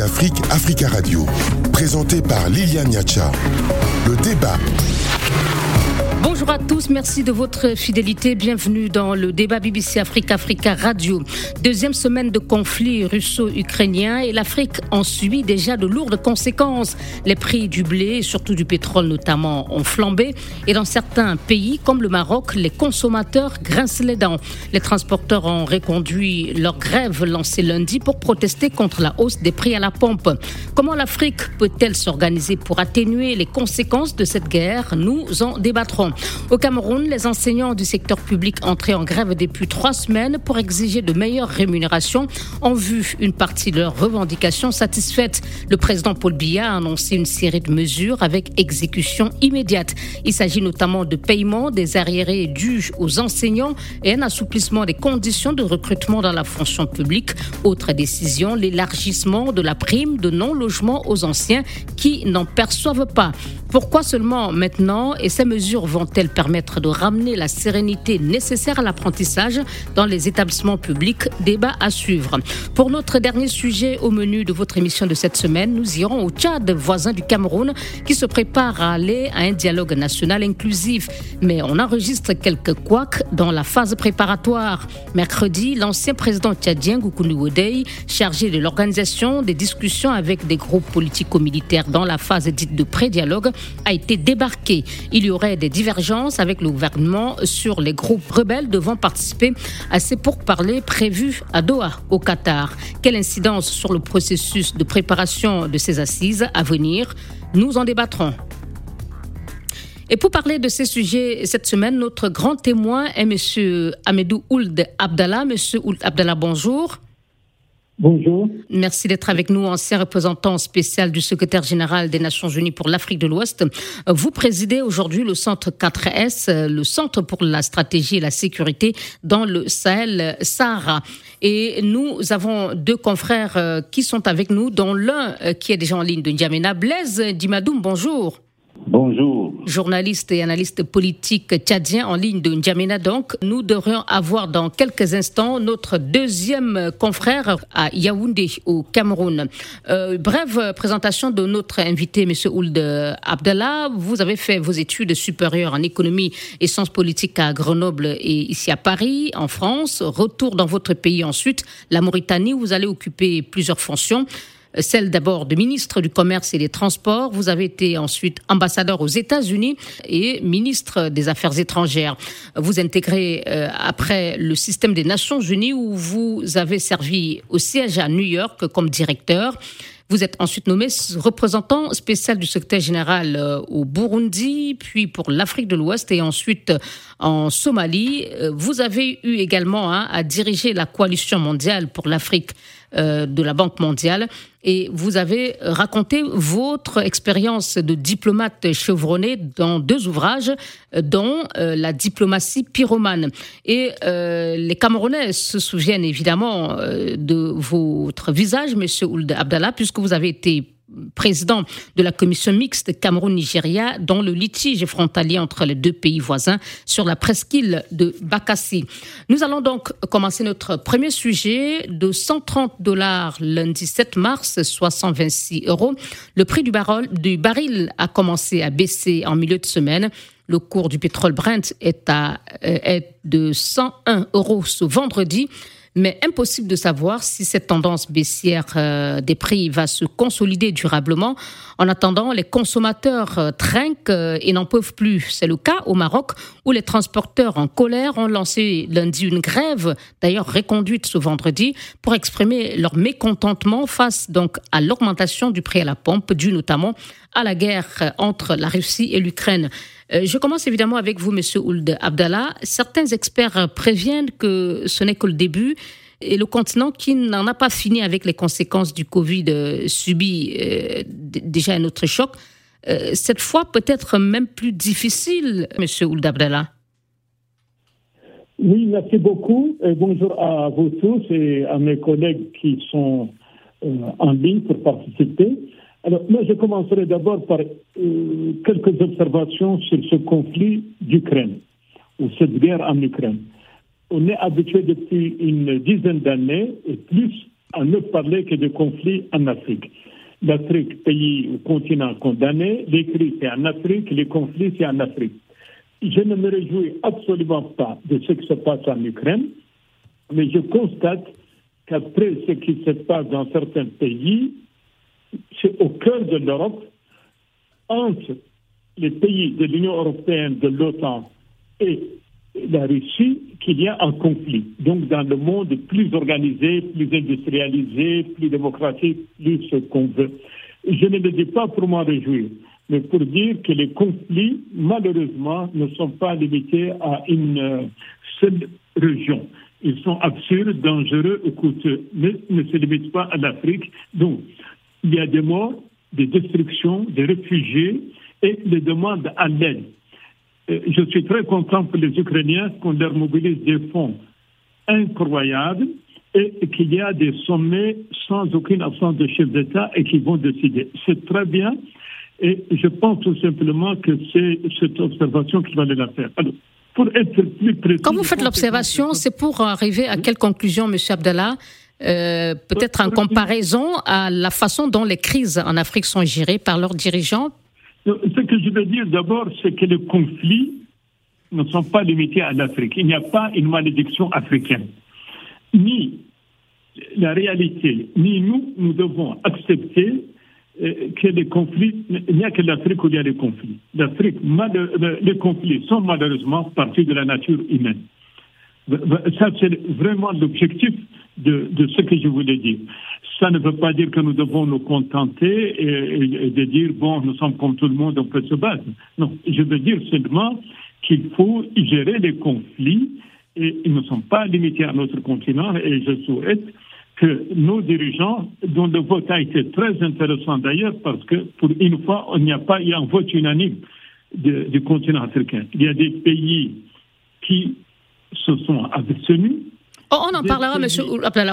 Afrique, Africa Radio. Présenté par Liliane Niacha. Le débat. Bonjour à tous, merci de votre fidélité. Bienvenue dans le débat BBC Afrique Africa Radio. Deuxième semaine de conflit russo-ukrainien et l'Afrique en subit déjà de lourdes conséquences. Les prix du blé, surtout du pétrole notamment, ont flambé et dans certains pays comme le Maroc, les consommateurs grincent les dents. Les transporteurs ont reconduit leur grève lancée lundi pour protester contre la hausse des prix à la pompe. Comment l'Afrique peut-elle s'organiser pour atténuer les conséquences de cette guerre? Nous en débattrons. Au Cameroun, les enseignants du secteur public entrés en grève depuis trois semaines pour exiger de meilleures rémunérations ont vu une partie de leurs revendications satisfaites. Le président Paul Biya a annoncé une série de mesures avec exécution immédiate. Il s'agit notamment de paiement des arriérés dus aux enseignants et un assouplissement des conditions de recrutement dans la fonction publique. Autre décision, l'élargissement de la prime de non-logement aux anciens qui n'en perçoivent pas. Pourquoi seulement maintenant? Et ces mesures vont elles permettre de ramener la sérénité nécessaire à l'apprentissage dans les établissements publics? Débat à suivre. Pour notre dernier sujet au menu de votre émission de cette semaine, nous irons au Tchad, voisin du Cameroun, qui se prépare à aller à un dialogue national inclusif. Mais on enregistre quelques couacs dans la phase préparatoire. Mercredi, l'ancien président tchadien Goukouni Wodei, chargé de l'organisation des discussions avec des groupes politico-militaires dans la phase dite de pré-dialogue, a été débarqué. Il y aurait des divergences avec le gouvernement sur les groupes rebelles devant participer à ces pourparlers prévus à Doha, au Qatar. Quelle incidence sur le processus de préparation de ces assises à venir? Nous en débattrons. Et pour parler de ces sujets cette semaine, notre grand témoin est M. Amedou Ould Abdallah. M. Ould Abdallah, bonjour. Bonjour. Merci d'être avec nous, ancien représentant spécial du secrétaire général des Nations Unies pour l'Afrique de l'Ouest. Vous présidez aujourd'hui le centre 4S, le centre pour la stratégie et la sécurité dans le Sahel Sahara. Et nous avons deux confrères euh, qui sont avec nous, dont l'un euh, qui est déjà en ligne de N'Djamena. Blaise Dimadoum, bonjour. Bonjour. Journaliste et analyste politique tchadien en ligne de N'Djamena donc. Nous devrions avoir dans quelques instants notre deuxième confrère à Yaoundé au Cameroun. Euh, brève présentation de notre invité, M. Ould Abdallah. Vous avez fait vos études supérieures en économie et sciences politiques à Grenoble et ici à Paris, en France. Retour dans votre pays ensuite, la Mauritanie, où vous allez occuper plusieurs fonctions celle d'abord de ministre du Commerce et des Transports. Vous avez été ensuite ambassadeur aux États-Unis et ministre des Affaires étrangères. Vous intégrez euh, après le système des Nations Unies où vous avez servi au siège à New York comme directeur. Vous êtes ensuite nommé représentant spécial du secrétaire général euh, au Burundi, puis pour l'Afrique de l'Ouest et ensuite en Somalie. Euh, vous avez eu également hein, à diriger la coalition mondiale pour l'Afrique euh, de la Banque mondiale et vous avez raconté votre expérience de diplomate chevronné dans deux ouvrages, dont La diplomatie pyromane. Et les Camerounais se souviennent évidemment de votre visage, Monsieur Ould Abdallah, puisque que vous avez été président de la commission mixte Cameroun-Nigeria dans le litige frontalier entre les deux pays voisins sur la presqu'île de Bakassi. Nous allons donc commencer notre premier sujet de 130 dollars lundi 7 mars, soit 126 euros. Le prix du, baril, du baril a commencé à baisser en milieu de semaine. Le cours du pétrole Brent est, à, euh, est de 101 euros ce vendredi mais impossible de savoir si cette tendance baissière euh, des prix va se consolider durablement. En attendant, les consommateurs euh, trinquent euh, et n'en peuvent plus. C'est le cas au Maroc où les transporteurs en colère ont lancé lundi une grève, d'ailleurs reconduite ce vendredi, pour exprimer leur mécontentement face donc à l'augmentation du prix à la pompe due notamment à la guerre entre la Russie et l'Ukraine. Je commence évidemment avec vous, Monsieur Ould Abdallah. Certains experts préviennent que ce n'est que le début et le continent qui n'en a pas fini avec les conséquences du Covid euh, subit euh, déjà un autre choc. Euh, cette fois, peut-être même plus difficile, Monsieur Ould Abdallah. Oui, merci beaucoup. Bonjour à vous tous et à mes collègues qui sont en ligne pour participer. Alors, moi, je commencerai d'abord par quelques observations sur ce conflit d'Ukraine, ou cette guerre en Ukraine on est habitué depuis une dizaine d'années et plus à ne parler que de conflits en Afrique. L'Afrique, pays ou continent condamné, les crises c'est en Afrique, les conflits c'est en Afrique. Je ne me réjouis absolument pas de ce qui se passe en Ukraine, mais je constate qu'après ce qui se passe dans certains pays, c'est au cœur de l'Europe, entre les pays de l'Union européenne, de l'OTAN et la Russie, qu'il y a un conflit. Donc dans le monde plus organisé, plus industrialisé, plus démocratique, plus ce qu'on veut. Je ne le dis pas pour m'en réjouir, mais pour dire que les conflits, malheureusement, ne sont pas limités à une euh, seule région. Ils sont absurdes, dangereux et coûteux, mais ne se limitent pas à l'Afrique. Donc, il y a des morts, des destructions, des réfugiés et des demandes à l'aide. Euh, je suis très content pour les Ukrainiens qu'on leur mobilise des fonds incroyables et qu'il y a des sommets sans aucune absence de chef d'État et qui vont décider. C'est très bien et je pense tout simplement que c'est cette observation qu'il va la faire. Alors, pour être plus précis, Quand vous faites l'observation, c'est pour arriver à quelle conclusion, M. Abdallah? Euh, Peut-être en comparaison à la façon dont les crises en Afrique sont gérées par leurs dirigeants ce que je veux dire d'abord, c'est que les conflits ne sont pas limités à l'Afrique. Il n'y a pas une malédiction africaine. Ni la réalité, ni nous, nous devons accepter euh, que les conflits, il n'y a que l'Afrique où il y a des conflits. L'Afrique, les conflits sont malheureusement partie de la nature humaine. Ça, c'est vraiment l'objectif de, ce que je voulais dire. Ça ne veut pas dire que nous devons nous contenter de dire, bon, nous sommes comme tout le monde, on peut se battre. Non, je veux dire seulement qu'il faut gérer les conflits et ils ne sont pas limités à notre continent et je souhaite que nos dirigeants, dont le vote a été très intéressant d'ailleurs, parce que pour une fois, il n'y a pas eu un vote unanime du continent africain. Il y a des pays qui se sont abstenus. Oh, on en parlera, Monsieur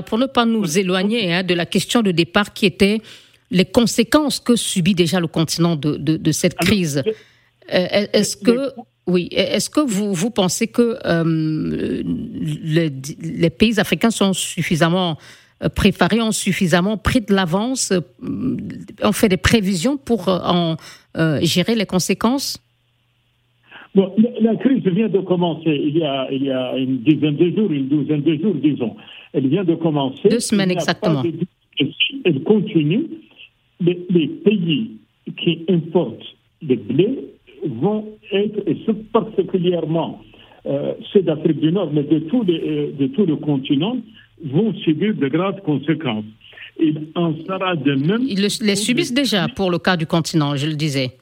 pour ne pas nous éloigner hein, de la question de départ qui était les conséquences que subit déjà le continent de, cette crise. Euh, est-ce que oui, est-ce que vous, vous pensez que euh, les, pays africains sont suffisamment euh, préparés, ont suffisamment pris de l'avance, ont fait des prévisions pour en gérer les conséquences? Bon, la crise vient de commencer il y, a, il y a une dizaine de jours, une douzaine de jours, disons. Elle vient de commencer. Deux semaines exactement. elle continue. Les, pays qui importent le blé vont être, et particulièrement euh, ceux d'Afrique du Nord, mais de tout, les, euh, de tout le continent, vont subir de graves conséquences. Il en sera de même. Ils les subissent déjà pour le cas du continent, je le disais.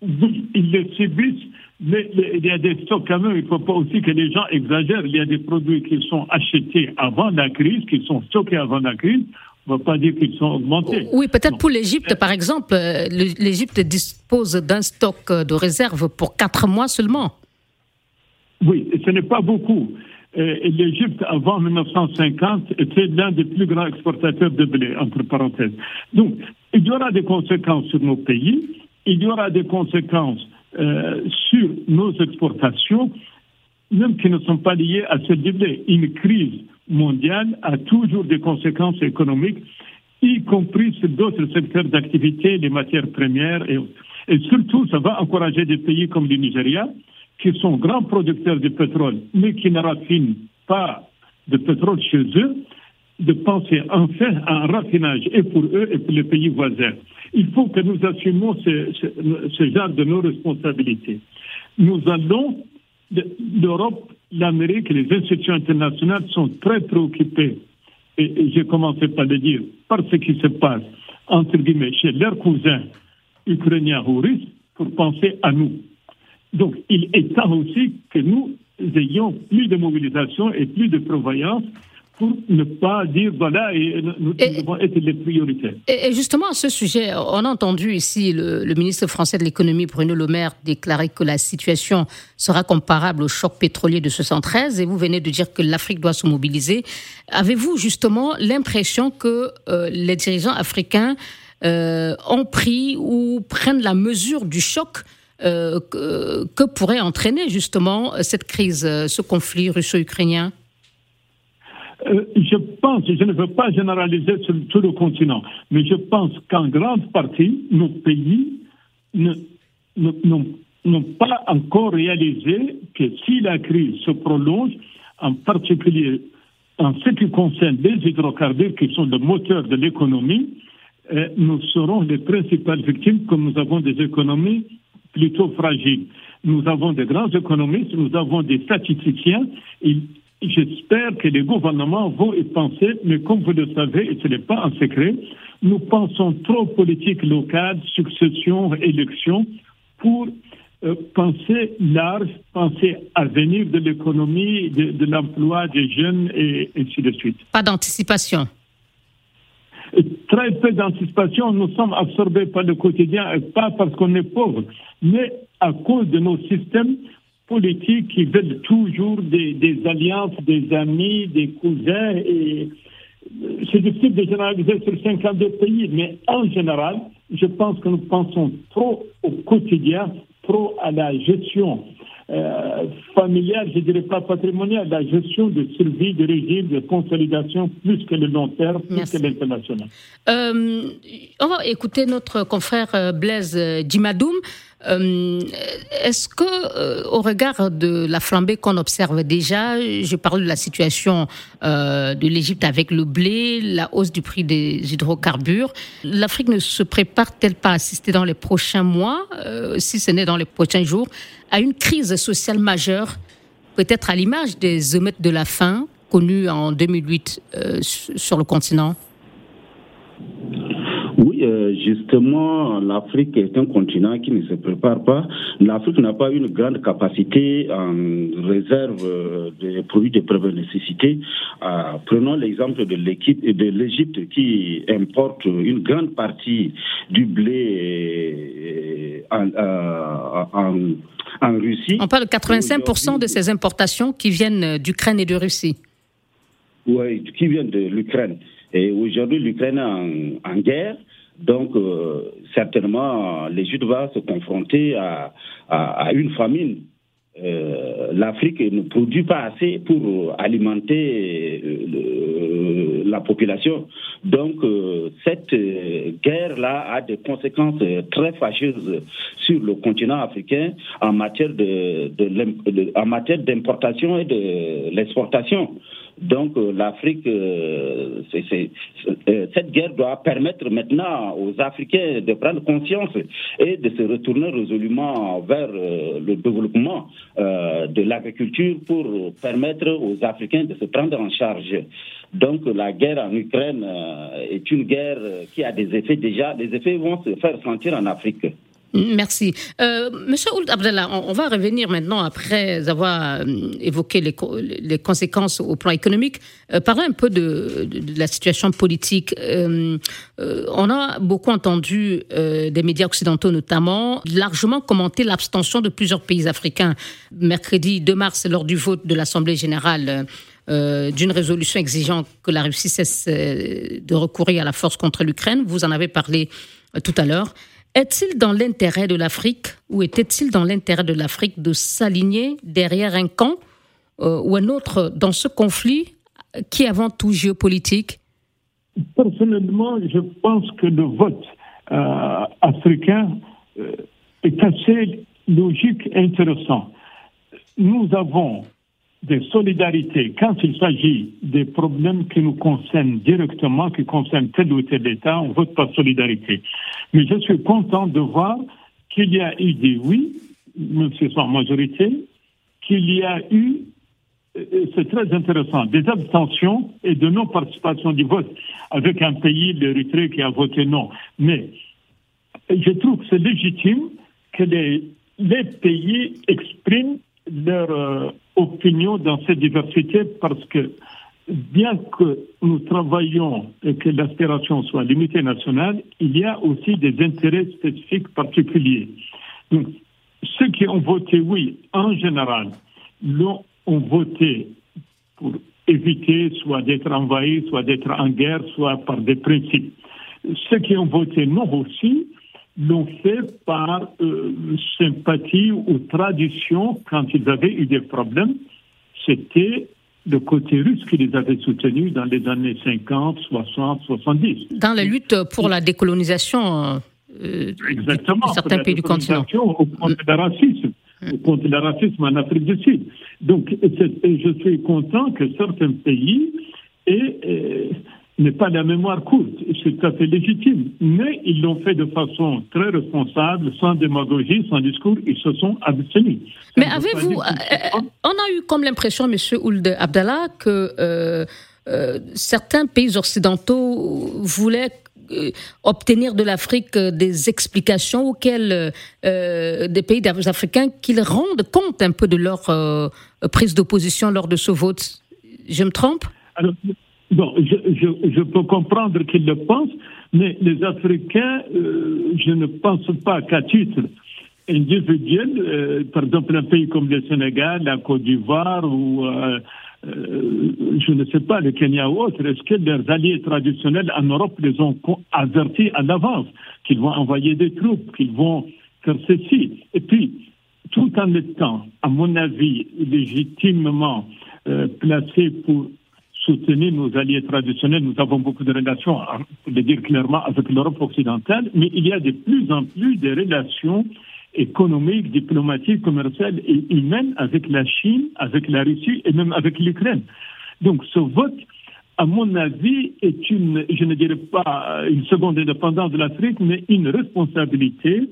Oui, ils les subissent mais il y a des stocks quand même, il ne faut pas aussi que les gens exagèrent. Il y a des produits qui sont achetés avant la crise, qui sont stockés avant la crise. On ne va pas dire qu'ils sont augmentés. Oui, peut-être pour l'Égypte, par exemple. Euh, L'Égypte dispose d'un stock de réserve pour quatre mois seulement. Oui, ce n'est pas beaucoup. Euh, L'Égypte, avant 1950, était l'un des plus grands exportateurs de blé, entre parenthèses. Donc, il y aura des conséquences sur nos pays, il y aura des conséquences euh, sur nos exportations, même qui ne sont pas liées à ce blé. Une crise mondiale a toujours des conséquences économiques, y compris sur d'autres secteurs d'activité, les matières premières. Et, et surtout, ça va encourager des pays comme le Nigeria, qui sont grands producteurs de pétrole, mais qui ne raffinent pas de pétrole chez eux, de penser enfin à un raffinage et pour eux et pour les pays voisins. Il faut que nous assumions ce, genre de nos responsabilités. Nous allons, l'Europe, l'Amérique, les institutions internationales sont très préoccupées, et, j'ai commencé par le dire, par ce qui se passe, entre guillemets, chez leurs cousins ukrainiens ou russes, pour penser à nous. Donc, il est temps aussi que nous ayons plus de mobilisation et plus de prévoyance pour ne pas dire voilà, et nous devons être les priorités. Et, justement, à ce sujet, on a entendu ici le, ministre français de l'économie, Bruno Le Maire, déclarer que la situation sera comparable au choc pétrolier de 1913, et vous venez de dire que l'Afrique doit se mobiliser. Avez-vous justement l'impression que euh, les dirigeants africains euh, ont pris ou prennent la mesure du choc euh, que, que, pourrait entraîner justement cette crise, ce conflit russo-ukrainien? Euh, je pense, je ne veux pas généraliser sur tout le continent, mais je pense qu'en grande partie, nos pays n'ont pas encore réalisé que si la crise se prolonge, en particulier en ce qui concerne les hydrocarbures qui sont le moteur de l'économie, euh, nous serons les principales victimes comme nous avons des économies plutôt fragiles. Nous avons des grands économistes, nous avons des statisticiens. J'espère que les gouvernements vont y penser, mais comme vous le savez, et ce n'est pas un secret, nous pensons trop politique locale, succession, élection, pour euh, penser large, penser à venir de l'économie, de, l'emploi des jeunes et, et ainsi de suite. Pas d'anticipation Très peu d'anticipation. Nous sommes absorbés par le quotidien, pas parce qu'on est pauvre, mais à cause de nos systèmes politiques qui veulent toujours des, des alliances, des amis, des cousins. Et c'est difficile de généraliser sur 52 pays, mais en général, je pense que nous pensons trop au quotidien, trop à la gestion euh, familiale, je dirais pas patrimoniale, la gestion de survie, de régime, de consolidation, plus que le long terme, plus que l'international. Euh, on va écouter notre confrère euh, Blaise Dimadoum. Euh, est-ce que, euh, au regard de la flambée qu'on observe déjà, je parle de la situation euh, de l'Égypte avec le blé, la hausse du prix des hydrocarbures, l'Afrique ne se prépare-t-elle pas à assister dans les prochains mois, si ce n'est dans les prochains jours, à une crise sociale majeure, peut-être à l'image des émeutes de la faim connues en 2008 sur le continent? Euh, justement, l'Afrique est un continent qui ne se prépare pas. L'Afrique n'a pas une grande capacité en réserve euh, de produits de première nécessité. Euh, prenons l'exemple de l'équipe de l'Égypte qui importe une grande partie du blé en, en Russie. On parle de 85% de ces importations qui viennent d'Ukraine et de Russie. Oui, qui viennent de l'Ukraine. Et aujourd'hui, l'Ukraine est en, guerre. Donc, euh, certainement, l'Égypte va se confronter à, à, une famine. Euh, L'Afrique ne produit pas assez pour alimenter euh, la population. Donc, cette guerre-là a des conséquences très fâcheuses sur le continent africain en matière de en matière d'importation et de l'exportation. Donc euh, l'Afrique, euh, euh, cette guerre doit permettre maintenant aux Africains de prendre conscience et de se retourner résolument vers le développement de l'agriculture pour permettre aux Africains de se prendre en charge. Donc la guerre en Ukraine est une guerre qui a des effets déjà, les effets vont se faire sentir en Afrique. Merci. Euh, Monsieur Ould Abdallah, on, va revenir maintenant, après avoir euh, évoqué les, conséquences au plan économique, euh, un peu de, la situation politique. Euh, euh, on a beaucoup entendu des médias occidentaux notamment largement commenter l'abstention de plusieurs pays africains. Mercredi 2 mars, lors du vote de l'Assemblée générale d'une résolution exigeant que la Russie cesse de recourir à la force contre l'Ukraine, vous en avez parlé tout à l'heure. Est-il dans l'intérêt de l'Afrique ou était-il dans l'intérêt de l'Afrique de s'aligner derrière un camp euh, ou un autre dans ce conflit qui est avant tout géopolitique? Personnellement, je pense que le vote euh, africain euh, est assez logique et intéressant. Nous avons de solidarité, quand il s'agit des problèmes qui nous concernent directement, qui concernent tel ou tel État, on vote par solidarité. Mais je suis content de voir qu'il y a eu des oui, même si c'est en majorité, qu'il y a eu, c'est très intéressant, des abstentions et de non-participation du vote avec un pays, l'Érythrée, qui a voté non. Mais je trouve que c'est légitime que les pays expriment leur euh, opinion dans cette diversité parce que bien que nous travaillons et que l'aspiration soit limitée nationale, il y a aussi des intérêts spécifiques particuliers. Donc, ceux qui ont voté oui, en général, l'ont ont voté pour éviter soit d'être envahis, soit d'être en guerre, soit par des principes. Ceux qui ont voté non aussi l'ont fait par euh, sympathie ou tradition quand ils avaient eu des problèmes. C'était le côté russe qui les avait soutenus dans les années 50, 60, 70. Dans la lutte pour la décolonisation euh, Exactement, de certains pays du continent. Au compte de racisme, au compte du racisme en Afrique du Sud. Donc, je suis content que certains pays aient euh, n'est pas la mémoire courte, c'est tout à fait légitime. Mais ils l'ont fait de façon très responsable, sans démagogie, sans discours, ils se sont abstenus. Mais avez-vous, euh, euh, on a eu comme l'impression, M. Ould Abdallah, que euh, certains pays occidentaux voulaient obtenir de l'Afrique des explications auxquelles des pays africains qu'ils rendent compte un peu de leur prise d'opposition lors de ce vote. Je me trompe? Bon, je, je, je peux comprendre qu'ils le pensent, mais les Africains, euh, je ne pense pas qu'à titre individuel, euh, par exemple un pays comme le Sénégal, la Côte d'Ivoire ou euh, je ne sais pas, le Kenya ou autre, est-ce que leurs alliés traditionnels en Europe les ont avertis à l'avance qu'ils vont envoyer des troupes, qu'ils vont faire ceci? Et puis, tout en étant, à mon avis, légitimement placés pour soutenir nos alliés traditionnels. Nous avons beaucoup de relations, pour le dire clairement, avec l'Europe occidentale, mais il y a de plus en plus de relations économiques, diplomatiques, commerciales et humaines avec la Chine, avec la Russie et même avec l'Ukraine. Donc ce vote, à mon avis, est une, je ne dirais pas une seconde indépendance de l'Afrique, mais une responsabilité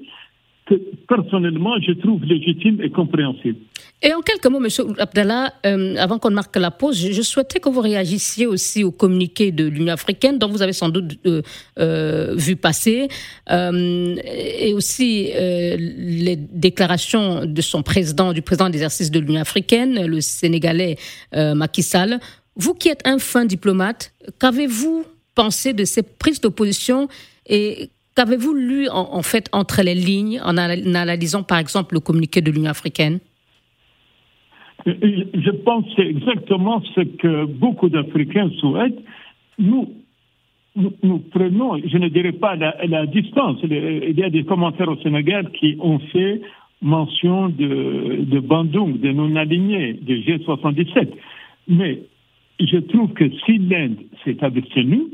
que personnellement je trouve légitime et compréhensible. Et en quelques mots, M. Abdallah, euh, avant qu'on marque la pause, je, souhaitais que vous réagissiez aussi au communiqué de l'Union africaine, dont vous avez sans doute euh, euh, vu passer, et aussi les déclarations de son président, du président d'exercice de l'Union africaine, le Sénégalais Macky Sall. Vous qui êtes un fin diplomate, qu'avez-vous pensé de ces prises d'opposition et Qu'avez-vous lu en, fait entre les lignes en, analysant par exemple le communiqué de l'Union africaine? Je pense que c'est exactement ce que beaucoup d'Africains souhaitent. Nous, nous, prenons, je ne dirais pas la, distance. Il y a des commentaires au Sénégal qui ont fait mention de, Bandung, de non-alignés, de G77. Mais je trouve que si l'Inde s'est abstenue,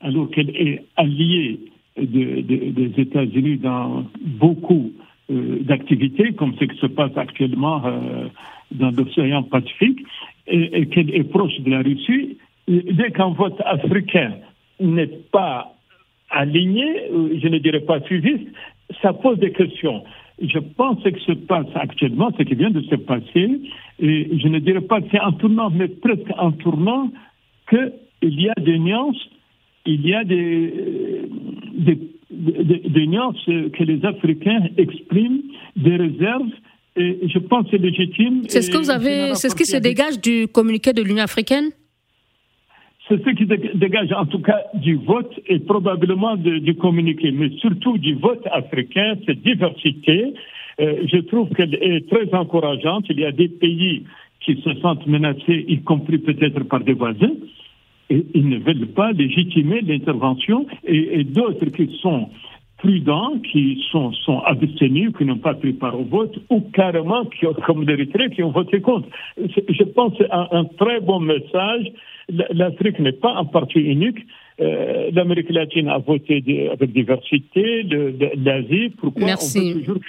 alors qu'elle est alliée des États-Unis dans beaucoup euh, d'activités, comme ce qui se passe actuellement euh, dans l'océan Pacifique, et, et qu'elle est proche de la Russie, dès qu'un vote africain n'est pas aligné, euh, je ne dirais pas suiviste, ça pose des questions. Je pense que ce qui se passe actuellement, ce qui vient de se passer, et je ne dirais pas que c'est un tournant, mais presque un tournant, qu'il y a des nuances il y a des, des, des, nuances que les Africains expriment, des réserves, et je pense que c'est légitime. C'est ce que vous avez, c'est ce qui se dégage du communiqué de l'Union africaine c'est ce qui dégage en tout cas du vote et probablement du communiqué, mais surtout du vote africain, cette diversité. Euh, je trouve qu'elle est très encourageante. Il y a des pays qui se sentent menacés, y compris peut-être par des voisins et ils ne veulent pas légitimer l'intervention et, d'autres qui sont prudents, qui sont, sont abstenus, qui n'ont pas pris part au vote, ou carrément, qui ont, comme l'Érythrée, qui ont voté contre. Je pense que un, un très bon message. L'Afrique n'est pas un parti unique. Euh, L'Amérique latine a voté avec diversité, l'Asie. Pourquoi Merci. on veut toujours que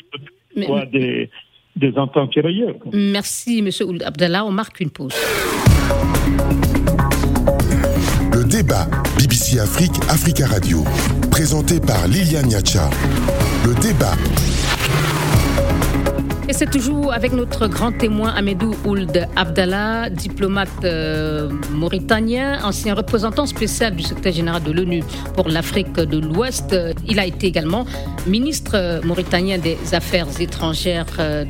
ce soit des, des ententes tirailleurs Merci, M. Abdallah. On marque une pause débat BBC Afrique, Africa Radio, présenté par Liliane Niacha. Le débat et c'est toujours avec notre grand témoin Amedou Ould Abdallah, diplomate euh, mauritanien, ancien représentant spécial du secrétaire général de l'ONU pour l'Afrique de l'Ouest. Il a été également ministre mauritanien des Affaires étrangères.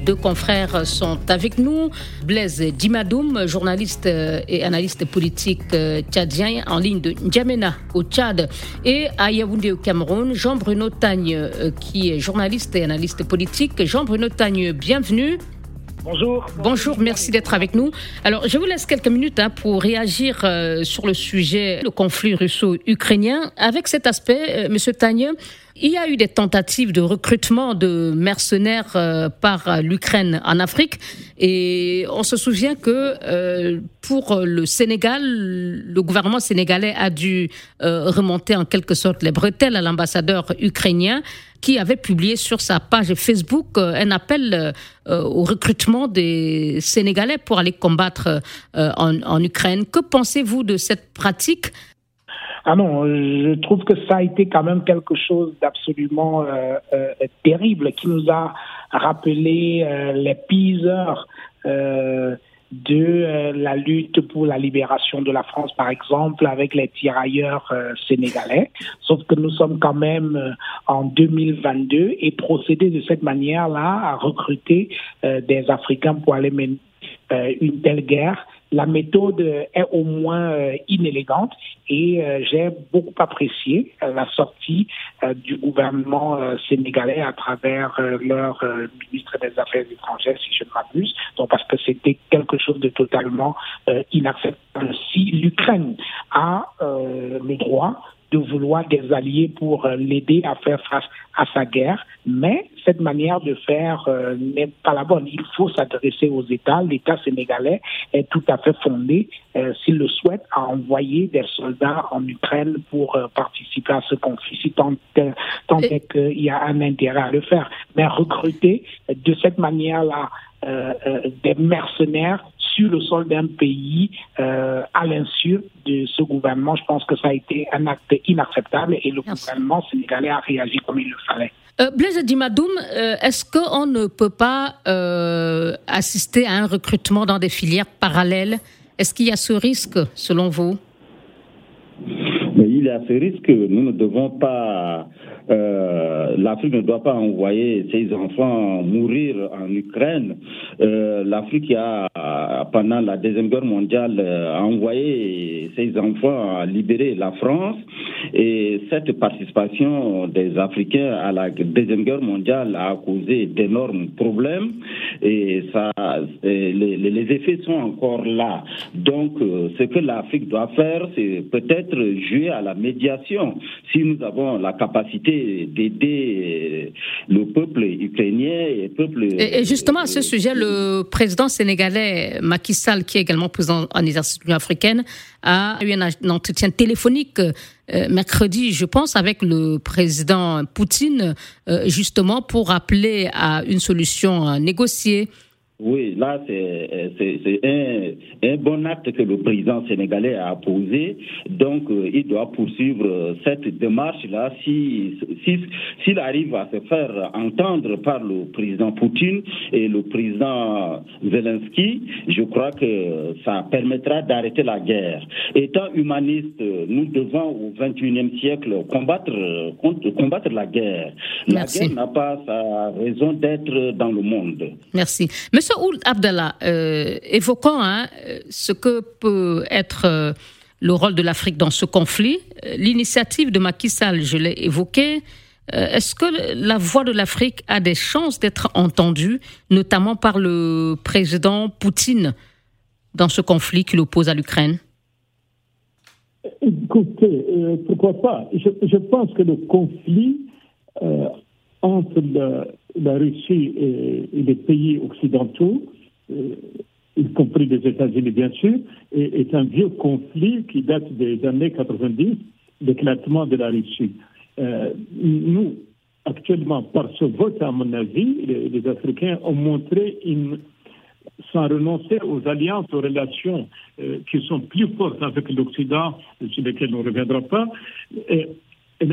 Deux confrères sont avec nous. Blaise Dimadoum, journaliste et analyste politique euh, tchadien en ligne de N'Djamena au Tchad et à Yaoundé au Cameroun. Jean-Bruno Tagne, euh, qui est journaliste et analyste politique. Jean-Bruno Tagne, bienvenue. Bonjour. Bonjour, merci d'être avec nous. Alors, je vous laisse quelques minutes hein, pour réagir euh, sur le sujet, le conflit russo-ukrainien. Avec cet aspect, euh, Monsieur Tagne, il y a eu des tentatives de recrutement de mercenaires euh, par l'Ukraine en Afrique et on se souvient que euh, pour le Sénégal, le gouvernement sénégalais a dû remonter en quelque sorte les bretelles à l'ambassadeur ukrainien qui avait publié sur sa page Facebook un appel au recrutement des Sénégalais pour aller combattre en, Ukraine. Que pensez-vous de cette pratique? Ah non, je trouve que ça a été quand même quelque chose d'absolument euh, euh, terrible qui nous a rappelé euh, les pires heures de la lutte pour la libération de la France, par exemple, avec les tirailleurs sénégalais. Sauf que nous sommes quand même en 2022 et procéder de cette manière-là à recruter des Africains pour aller mener une telle guerre la méthode est au moins euh, inélégante et euh, j'ai beaucoup apprécié euh, la sortie du gouvernement sénégalais à travers leur ministre des Affaires étrangères, si je ne m'abuse, donc parce que c'était quelque chose de totalement inacceptable. Si l'Ukraine a le droit de vouloir des alliés pour euh, l'aider à faire face à sa guerre, mais cette manière de faire euh, n'est pas la bonne. Il faut s'adresser aux États. L'État sénégalais est tout à fait fondé, euh, s'il le souhaite, à envoyer des soldats en Ukraine pour participer à ce conflit, si tant, tant est qu'il y a un intérêt à le faire. Mais recruter de cette manière-là des mercenaires sur le sol d'un pays euh, à l'insu de ce gouvernement. Je pense que ça a été un acte inacceptable et le gouvernement sénégalais a réagi comme il le fallait. Euh, Blaise Dimadoum, euh, est-ce qu'on ne peut pas euh, assister à un recrutement dans des filières parallèles? Est-ce qu'il y a ce risque, selon vous? Mais Il y a ce risque. Nous ne devons pas euh, L'Afrique ne doit pas envoyer ses enfants mourir en Ukraine. Euh, L'Afrique a, pendant la Deuxième Guerre mondiale, euh, envoyé ses enfants à libérer la France. Et cette participation des Africains à la Deuxième Guerre mondiale a causé d'énormes problèmes. Et ça, les, les, effets sont encore là. Donc, ce que l'Afrique doit faire, c'est peut-être jouer à la médiation. Si nous avons la capacité d'aider le peuple ukrainien et le peuple. Et, justement, à ce sujet, le président sénégalais Macky Sall, qui est également président en exercice de l'Union africaine, a eu un, entretien téléphonique euh, mercredi, je pense, avec le président Poutine, euh, justement pour appeler à une solution négociée. Oui, là, c'est un, un, bon acte que le président sénégalais a posé. Donc, euh, il doit poursuivre cette démarche-là. S'il si, s'il arrive à se faire entendre par le président Poutine et le président Zelensky, je crois que ça permettra d'arrêter la guerre. Étant humaniste, nous devons au XXIe siècle combattre, combattre la guerre. La guerre n'a pas sa raison d'être dans le monde. Merci. Monsieur Abdallah, euh, évoquons hein, ce que peut être euh, le rôle de l'Afrique dans ce conflit. L'initiative de Macky Sall, je l'ai évoqué. Euh, est-ce que la voix de l'Afrique a des chances d'être entendue, notamment par le président Poutine, dans ce conflit qu'il oppose à l'Ukraine? Écoutez, pourquoi pas? Je, pense que le conflit entre la, Russie et, les pays occidentaux, euh, y compris les États-Unis bien sûr, est, un vieux conflit qui date des années 90, l'éclatement de la Russie. Euh, nous, actuellement, par ce vote, à mon avis, les, Africains ont montré une, sans renoncer aux alliances, aux relations euh, qui sont plus fortes avec l'Occident, sur lesquelles on ne reviendra pas,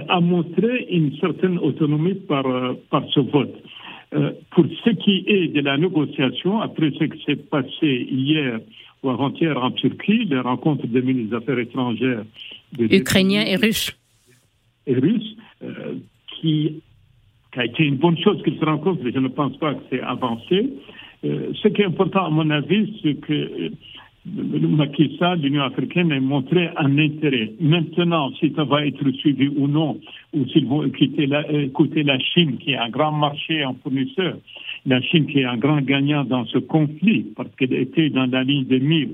a montré une certaine autonomie par ce vote. Euh, pour ce qui est de la négociation, après ce qui s'est passé hier ou avant-hier en Turquie, les rencontres des ministres des Affaires étrangères ukrainiens et russes, et russes, euh, qui, qui, a été une bonne chose qu'ils se rencontrent, mais je ne pense pas que c'est avancé. ce qui est important à mon avis, c'est que Macky l'Union africaine, a montré un intérêt. Maintenant, si ça va être suivi ou non, ou s'ils vont écouter la, écouter la Chine, qui est un grand marché en fournisseur, la Chine qui est un grand gagnant dans ce conflit, parce qu'elle était dans la ligne de mire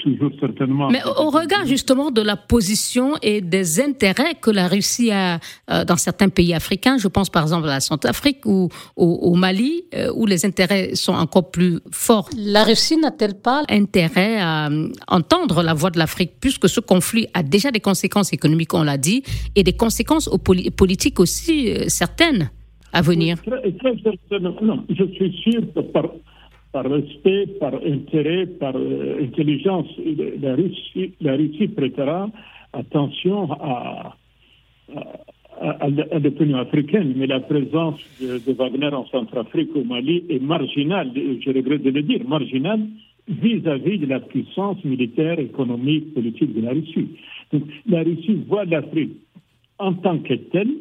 toujours certainement. Mais au regard justement de la position et des intérêts que la Russie a euh, dans certains pays africains, je pense par exemple à la Centrafrique ou au, Mali, euh, où les intérêts sont encore plus forts, la Russie n'a-t-elle pas intérêt à euh, entendre la voix de l'Afrique, puisque ce conflit a déjà des conséquences économiques, on l'a dit, et des conséquences politiques aussi certaines à venir. Non, je suis sûr que par par respect, par intérêt, par euh, intelligence, la Russie, prêtera attention à, à, l'opinion africaine, mais la présence de, Wagner en Centrafrique, au Mali, est marginale, je regrette de le dire, marginale vis-à-vis de la puissance militaire, économique, politique de la Russie. Donc, la Russie voit l'Afrique en tant que telle,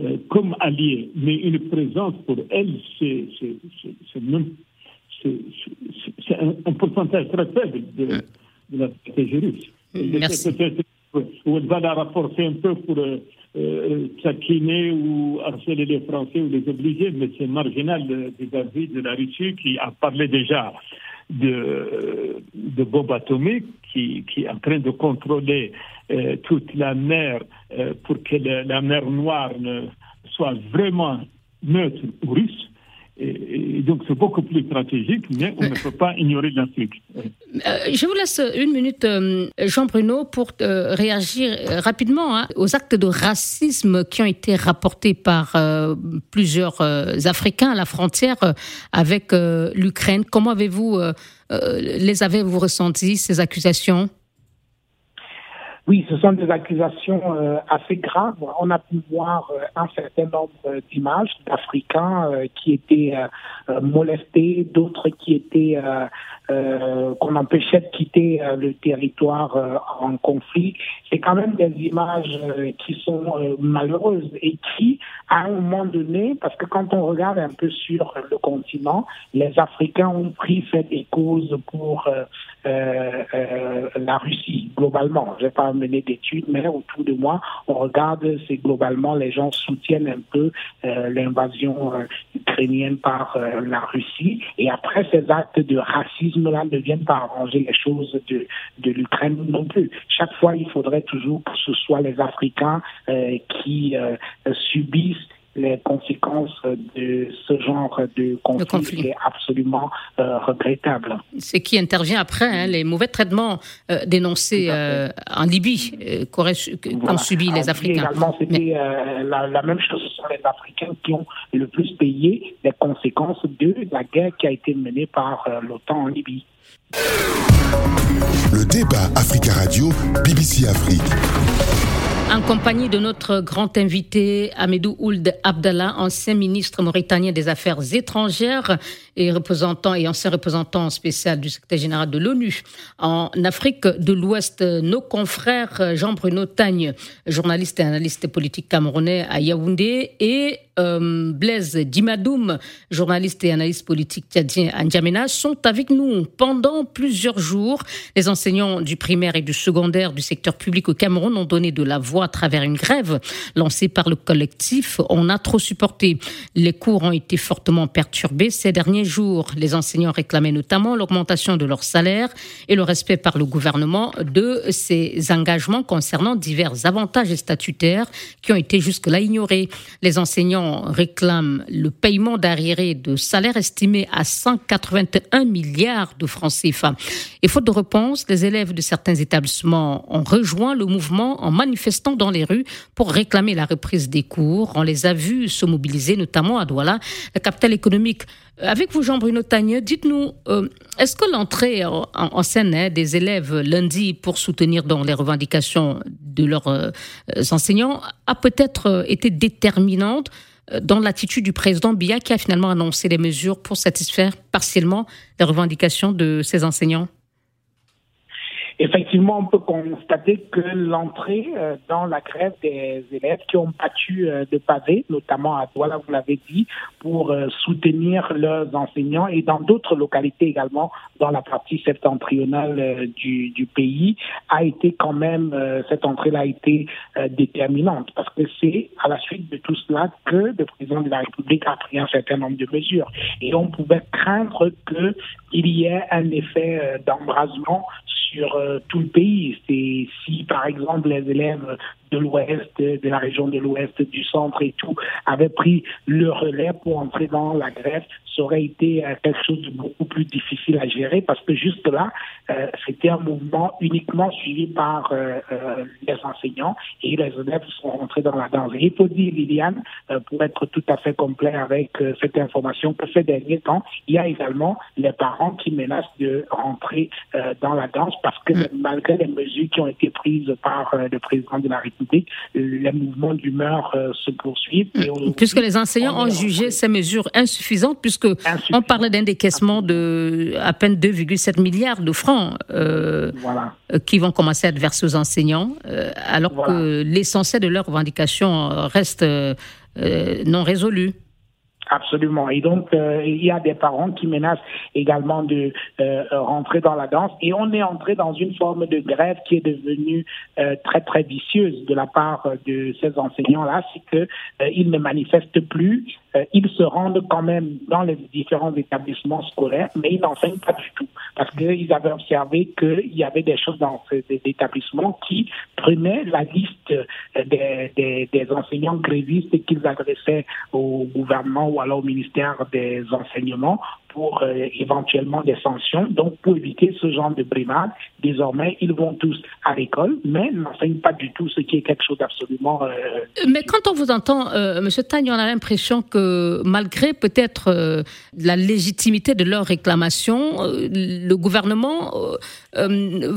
euh, comme alliée, mais une présence pour elle, c'est même c'est un, pourcentage très faible de, la stratégie russe. Merci. Où elle va la rapporter un peu pour euh, euh ou harceler les Français ou les obliger, mais c'est marginal vis-à-vis de la Russie qui a parlé déjà de, de bombes atomiques, qui, qui est en train de contrôler euh, toute la mer euh, pour que la mer Noire ne soit vraiment neutre ou russe. Et, donc c'est beaucoup plus stratégique, mais on ne peut pas ignorer l'Afrique. Euh, je vous laisse une minute, euh, Jean-Bruno, pour euh, réagir rapidement hein, aux actes de racisme qui ont été rapportés par plusieurs Africains à la frontière avec l'Ukraine. Comment avez-vous les avez-vous ressentis ces accusations? Oui, ce sont des accusations euh, assez graves. On a pu voir euh, un certain nombre d'images d'Africains euh, qui étaient molestés, d'autres qui étaient qu'on empêchait de quitter le territoire en conflit. C'est quand même des images qui sont malheureuses et qui, à un moment donné, parce que quand on regarde un peu sur le continent, les Africains ont pris fait des causes pour la Russie globalement. Je pas mener d'études, mais autour de moi, on regarde, c'est globalement les gens soutiennent un peu euh, l'invasion euh, ukrainienne par euh, la Russie. Et après, ces actes de ne viennent pas arranger les choses de, de l'Ukraine non plus. Chaque fois, il faudrait toujours que ce soit les Africains qui subissent les conséquences de ce genre de conflit, est absolument euh, regrettable. Ce qui intervient après, hein, les mauvais traitements euh, dénoncés euh, en Libye qu'ont subi les Africains. Également, c'était la, même chose. Ce sont les Africains qui ont le plus payé les conséquences de la guerre qui a été menée par l'OTAN en Libye. Le débat Africa Radio, BBC Afrique. En compagnie de notre grand invité, Amedou Ould Abdallah, ancien ministre mauritanien des Affaires étrangères et représentant et ancien représentant spécial du secrétaire général de l'ONU en Afrique de l'Ouest, nos confrères Jean-Bruno Tagne, journaliste et analyste politique camerounais à Yaoundé, et euh, Blaise Dimadoum, journaliste et analyste politique tchadien à N'Djamena, sont avec nous pendant plusieurs jours. Les enseignants du primaire et du secondaire du secteur public au Cameroun ont donné de la voix à travers une grève lancée par le collectif On a trop supporté. Les cours ont été fortement perturbés ces derniers jours. Les enseignants réclamaient notamment l'augmentation de leur salaire et le respect par le gouvernement de ses engagements concernant divers avantages statutaires qui ont été jusque-là ignorés. Les enseignants réclame le paiement d'arriérés de salaire estimé à 181 milliards de francs CFA. Et faute de réponse, les élèves de certains établissements ont rejoint le mouvement en manifestant dans les rues pour réclamer la reprise des cours. On les a vus se mobiliser, notamment à Douala, la capitale économique. Avec vous, Jean-Bruno Tagneux, dites-nous, euh, est-ce que l'entrée en, scène hein, des élèves lundi pour soutenir dans les revendications de leurs euh, enseignants a peut-être euh, été déterminante dans l'attitude du président Biya qui a finalement annoncé des mesures pour satisfaire partiellement les revendications de ses enseignants Effectivement, on peut constater que l'entrée euh, dans la grève des élèves qui ont battu euh, de pavé, notamment à Douala, vous l'avez dit, pour euh, soutenir leurs enseignants et dans d'autres localités également dans la partie septentrionale du, du, pays, a été quand même, cette entrée-là a été déterminante parce que c'est à la suite de tout cela que le président de la République a pris un certain nombre de mesures. Et on pouvait craindre qu'il y ait un effet d'embrasement sur euh, tout le pays. C'est si par exemple les élèves de l'Ouest, de la région de l'Ouest, du centre et tout, avaient pris le relais pour entrer dans la grève, ça aurait été euh, quelque chose de beaucoup plus difficile à gérer parce que juste là, euh, c'était un mouvement uniquement suivi par les enseignants et les élèves sont rentrés dans la danse. Et il faut dire, Liliane, pour être tout à fait complet avec cette information, que ces derniers temps, il y a également les parents qui menacent de rentrer dans la danse parce que mm. malgré les mesures qui ont été prises par euh, le président de la République, les mouvements d'humeur euh, se poursuivent. Mm. puisque les enseignants ont jugé ces mesures insuffisantes, puisque on parlait d'un décaissement de à peine 2,7 milliards de francs euh, qui vont commencer à être versés aux enseignants, alors que l'essentiel de leurs revendications reste non résolu. Absolument. Et donc, euh, il y a des parents qui menacent également de euh, rentrer dans la danse. Et on est entré dans une forme de grève qui est devenue euh, très, très vicieuse de la part de ces enseignants-là. C'est qu'ils ne manifestent plus. Ils se rendent quand même dans les différents établissements scolaires, mais ils n'enseignent pas du tout. Parce qu'ils avaient observé qu'il y avait des choses dans ces établissements qui prenaient la liste des, des, des enseignants grévistes qu'ils adressaient au gouvernement ou alors au ministère des Enseignements pour euh, éventuellement des sanctions. Donc, pour éviter ce genre de brimade, désormais, ils vont tous à l'école, mais n'enseignent pas du tout, ce qui est quelque chose d'absolument. Euh, mais quand on vous entend, euh, M. Tagne, on a l'impression que malgré peut-être la légitimité de leurs réclamations, le gouvernement,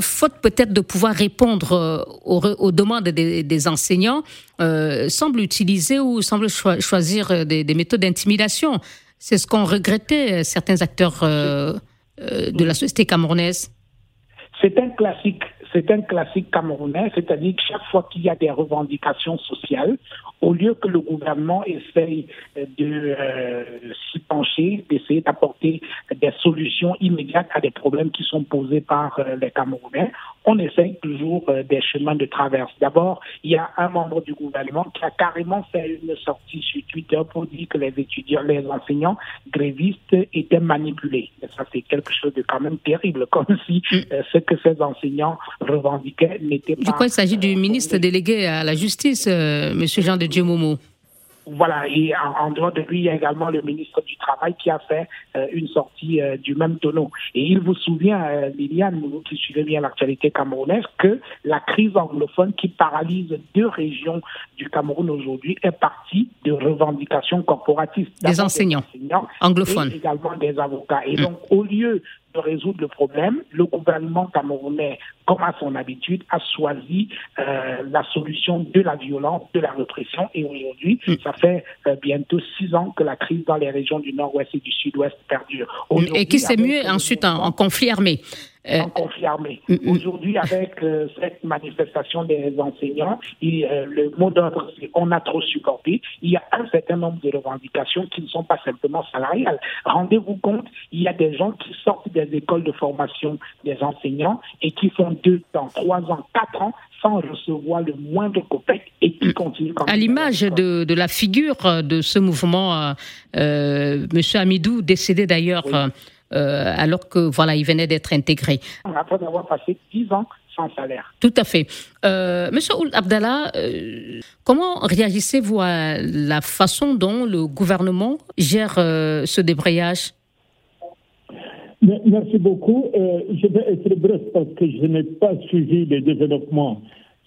faute peut-être de pouvoir répondre aux, demandes des, enseignants, semble utiliser ou semble choisir des méthodes d'intimidation. C'est ce qu'ont regretté euh, certains acteurs euh, euh, de la société camerounaise. C'est un classique c'est un classique camerounais, c'est-à-dire que chaque fois qu'il y a des revendications sociales, au lieu que le gouvernement essaye de s'y pencher, d'essayer d'apporter des solutions immédiates à des problèmes qui sont posés par les Camerounais, on essaye toujours euh, des chemins de traverse. D'abord, il y a un membre du gouvernement qui a carrément fait une sortie sur Twitter pour dire que les étudiants, les enseignants grévistes étaient manipulés. Et ça, c'est quelque chose de quand même terrible, comme si mm. euh, ce que ces enseignants revendiquaient n'était pas. Je crois qu'il s'agit du ministre délégué à la justice, euh, Monsieur Jean de Dieu Momo. Voilà, et en, dehors de lui, il y a également le ministre du Travail qui a fait euh, une sortie euh, du même tonneau. Et il vous souvient, euh, Liliane, vous qui suivez bien l'actualité camerounaise, que la crise anglophone qui paralyse deux régions du Cameroun aujourd'hui est partie de revendications corporatistes. Des enseignants, anglophones. Et également des avocats. Et mm. donc, au lieu de résoudre le problème, le gouvernement camerounais, comme à son habitude, a choisi euh, la solution de la violence, de la répression. Et aujourd'hui, mm. ça fait euh, bientôt six ans que la crise dans les régions du nord-ouest et du sud-ouest perdure. Et qui s'est mieux ensuite en en conflit armé. Mm, mm. Aujourd'hui, avec euh, cette manifestation des enseignants, euh, le mot d'ordre, c'est on a trop supporté. Il y a un certain nombre de revendications qui ne sont pas simplement salariales. Rendez-vous compte, il y a des gens qui sortent des écoles de formation des enseignants et qui font deux ans, trois ans, quatre ans sans recevoir le moindre copec et qui continuent À l'image de, de, la figure de ce mouvement, euh, M. Amidou, décédé d'ailleurs euh, alors que voilà, il venait d'être intégré. Après avoir passé 10 ans sans salaire. Tout à fait. Euh, Monsieur Ould Abdallah, euh, comment réagissez-vous à la façon dont le gouvernement gère ce débrayage? Merci beaucoup. je vais être bref parce que je n'ai pas suivi les développements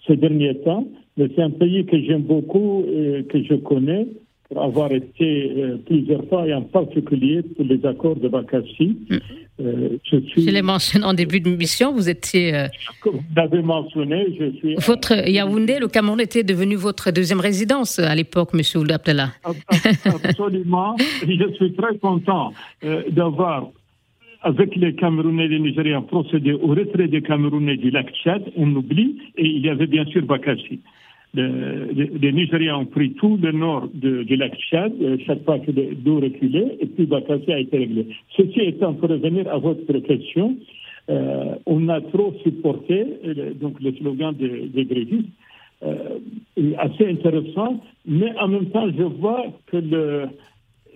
ces derniers temps, mais c'est un pays que j'aime beaucoup et que je connais pour avoir été euh, plusieurs fois, et en particulier pour les accords de Bakassi. Mm. Euh, je, suis, je l'ai mentionné en début de mission, vous étiez... Euh, vous l'avez mentionné, je suis... Votre Yaoundé, le Cameroun était devenu votre deuxième résidence à l'époque, Monsieur Ould Absolument. je suis très content d'avoir avec les Camerounais et les Nigériens, procédé au retrait des Camerounais du lac Tchad, on oublie, et il y avait bien sûr Bakassi. Les, Nigériens ont pris tout le nord du lac Tchad, euh, chaque fois que l'eau reculait, et puis Bakassi a été réglé. Ceci étant, pour revenir à votre question, euh, on a trop supporté euh, donc le slogan des, des grévistes, assez intéressant, mais en même temps, je vois que le,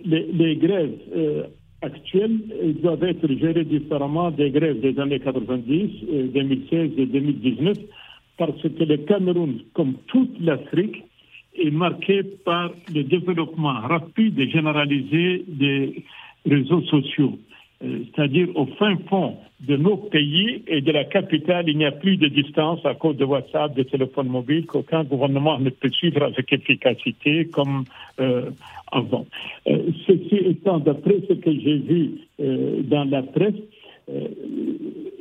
les, les, grèves actuelles doivent être gérées différemment des grèves des années 90, 2016 et 2019, parce que le Cameroun, comme toute l'Afrique, est marqué par le développement rapide et généralisé des réseaux sociaux. Euh, c'est-à-dire au fin fond de nos pays et de la capitale, il n'y a plus de distance à cause de WhatsApp, de téléphones mobiles, qu'aucun gouvernement ne peut suivre avec efficacité comme euh, avant. Euh, ceci étant, d'après ce que j'ai vu dans la presse,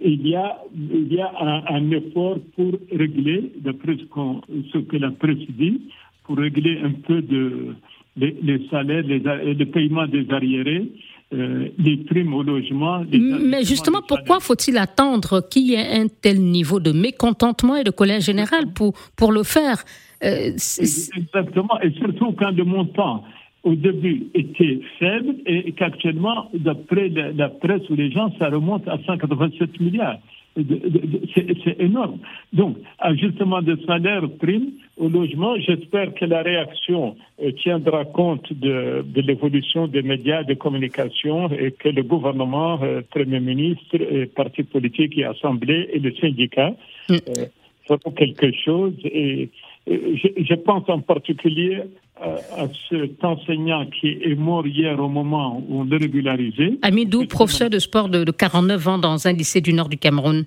il y a, il y a un, effort pour régler, d'après ce, que la presse dit, pour régler un peu de, les, salaires, les, le paiement des arriérés. Euh, les primes au logement. Mais justement, pourquoi faut-il attendre qu'il y ait un tel niveau de mécontentement et de colère générale pour, pour le faire? Euh, Exactement, et surtout quand le montant au début était faible et qu'actuellement, d'après la presse ou les gens, ça remonte à 187 milliards. C'est énorme. Donc, ajustement de salaire, prime au logement, j'espère que la réaction euh, tiendra compte de, de l'évolution des médias de communication et que le gouvernement, euh, Premier ministre, et partis politiques et assemblée et le syndicat mm. euh, feront quelque chose. Et, je, pense en particulier à, cet enseignant qui est mort hier au moment où on l'a régularisé. Amidou, professeur de sport de, 49 ans dans un lycée du nord du Cameroun,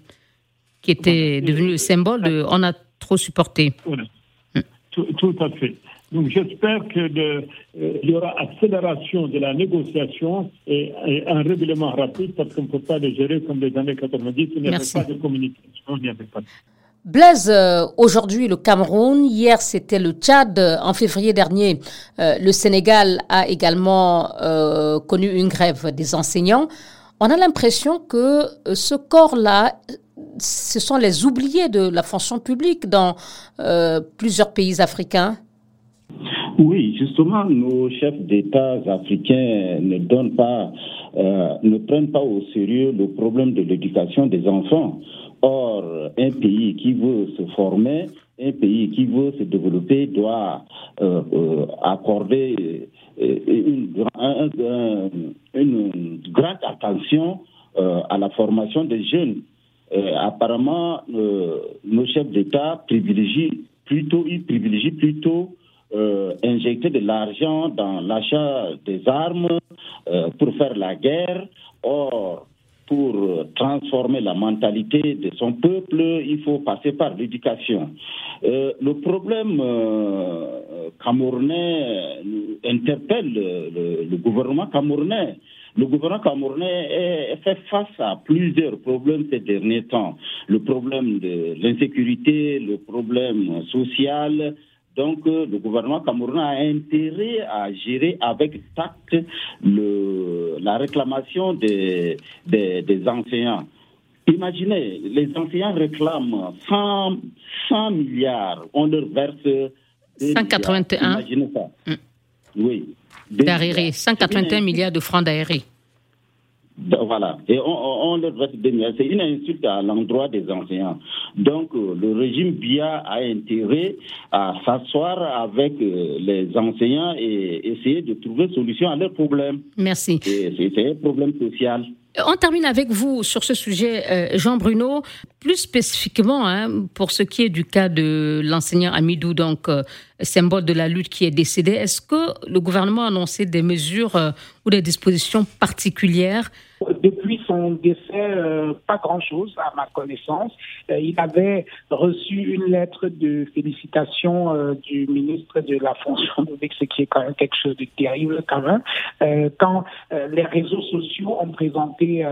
qui était devenu le symbole de on a trop supporté. Hmm. Tout, à fait. Donc j'espère qu'il euh, y aura accélération de la négociation et, un règlement rapide parce qu'on ne peut pas le gérer comme les années 90. Il n'y avait pas de communication, il n'y avait pas de... Blaise, euh, aujourd'hui le Cameroun, hier c'était le Tchad, en février dernier euh, le Sénégal a également euh, connu une grève des enseignants. On a l'impression que ce corps-là, ce sont les oubliés de la fonction publique dans plusieurs pays africains. Oui, justement, nos chefs d'État africains ne donnent pas, ne prennent pas au sérieux le problème de l'éducation des enfants. Or, un pays qui veut se former, un pays qui veut se développer doit euh, euh, accorder euh, une, grande attention à la formation des jeunes. apparemment, nos chefs d'État privilégient plutôt, privilégient plutôt injecter de l'argent dans l'achat des armes pour faire la guerre. Or, pour transformer la mentalité de son peuple, il faut passer par l'éducation. Euh, le problème euh, camerounais interpelle le, gouvernement camerounais. Le gouvernement camerounais fait face à plusieurs problèmes ces derniers temps. Le problème de l'insécurité, le problème social, donc, euh, le gouvernement camerounais a intérêt à gérer avec tact le, la réclamation des, des, enseignants. Imaginez, les enseignants réclament 100, 100 milliards, on leur verse... 181. Imaginez ça. Mm. Oui. 181 milliards de francs d'aéré. Voilà. Et on, leur reste C'est une insulte à l'endroit des enseignants. Donc, euh, le régime BIA a intérêt à s'asseoir avec euh, les enseignants et essayer de trouver solution à leurs problèmes. Merci. C'est un problème social. On termine avec vous sur ce sujet, euh, Jean Bruno, plus spécifiquement hein, pour ce qui est du cas de l'enseignant Amidou, donc symbole de la lutte qui est décédé. Est-ce que le gouvernement a annoncé des mesures ou des dispositions particulières depuis son décès, euh, pas grand-chose à ma connaissance. Euh, il avait reçu une lettre de félicitation euh, du ministre de la fonction publique, ce qui est quand même quelque chose de terrible quand même. quand les réseaux sociaux ont présenté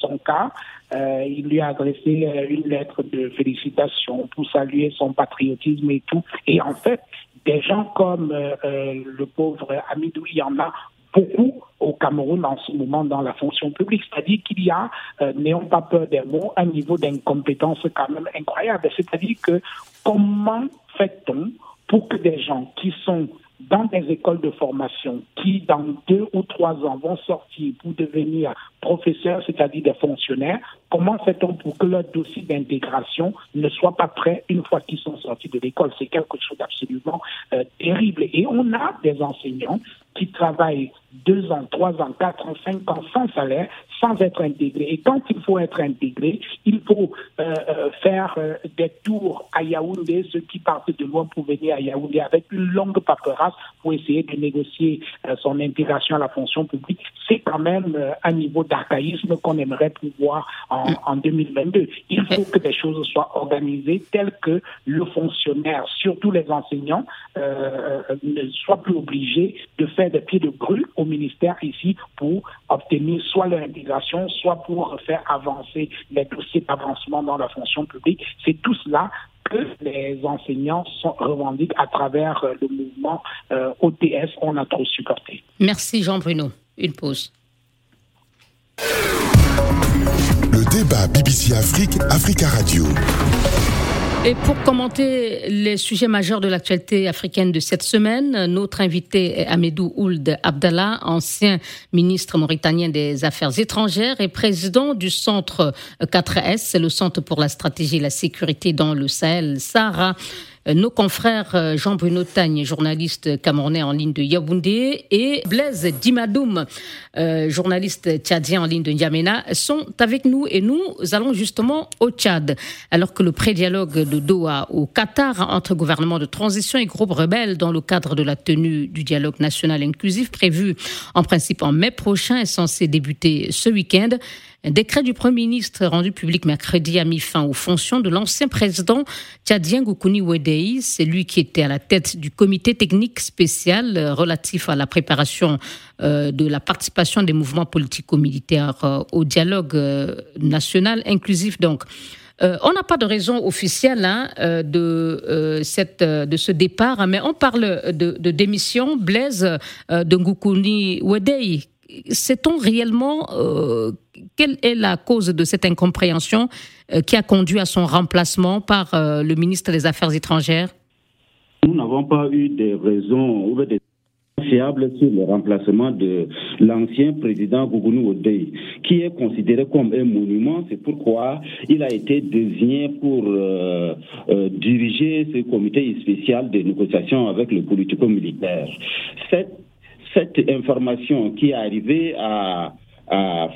son cas, il lui a adressé une lettre de félicitation pour saluer son patriotisme et tout. Et en fait, des gens comme le pauvre Amidou, il y en a beaucoup au Cameroun en ce moment dans la fonction publique. C'est-à-dire qu'il y a, euh, n'ayons pas peur des mots, un niveau d'incompétence quand même incroyable. C'est-à-dire que comment fait-on pour que des gens qui sont dans des écoles de formation qui, dans deux ou trois ans, vont sortir pour devenir professeurs, c'est-à-dire des fonctionnaires, comment fait-on pour que leur dossier d'intégration ne soit pas prêt une fois qu'ils sont sortis de l'école? C'est quelque chose d'absolument euh, terrible. Et on a des enseignants qui travaillent deux ans, trois ans, quatre ans, cinq ans sans salaire, sans être intégrés. Et quand il faut être intégré, il faut euh, euh, faire euh, des tours à Yaoundé, ceux qui partent de loin pour venir à Yaoundé avec une longue paperasse pour essayer de négocier son intégration à la fonction publique. C'est quand même un niveau d'archaïsme qu'on aimerait pouvoir en, en 2022. Il faut que des choses soient organisées telles que le fonctionnaire, surtout les enseignants, ne soient plus obligés de faire des pieds de grue au ministère ici pour obtenir soit leur intégration, soit pour faire avancer les dossiers d'avancement dans la fonction publique. C'est tout cela que les enseignants sont, revendiquent à travers euh, le mouvement euh, OTS. On a trop supporté. Merci Jean Bruno. Une pause. Le débat BBC Afrique, Africa Radio. Et pour commenter les sujets majeurs de l'actualité africaine de cette semaine, notre invité est Amedou Ould Abdallah, ancien ministre mauritanien des Affaires étrangères et président du centre 4S, c'est le Centre pour la stratégie et la sécurité dans le Sahel, Sahara. Euh, nos confrères euh, Jean-Bruno Tagne, journaliste camerounais en ligne de Yaoundé, et Blaise Dimadoum, euh, journaliste tchadien en ligne de N'Djamena, sont avec nous et nous allons justement au Tchad. Alors que le pré-dialogue de Doha au Qatar entre gouvernement de transition et groupes rebelles dans le cadre de la tenue du dialogue national inclusif prévu en principe en mai prochain est censé débuter ce week-end, un décret du Premier ministre rendu public mercredi a mis fin aux fonctions de l'ancien président tchadien Goukouni Wedei. C'est lui qui était à la tête du comité technique spécial euh, relatif à la préparation euh, de la participation des mouvements politico-militaires euh, au dialogue national inclusif. Donc, on n'a pas de raison officielle hein, de, ce départ, mais on parle de, de démission. Blaise de Ngoukouni Wedei, sait-on réellement euh, quelle est la cause de cette incompréhension euh, qui a conduit à son remplacement par euh, le ministre des Affaires étrangères? Nous n'avons pas eu des raisons ou des fiables sur le remplacement de l'ancien président Gougouni Odei, qui est considéré comme un monument. C'est pourquoi il a été désigné pour diriger ce comité spécial de négociation avec le politico-militaire. Cette cette information qui est arrivée à,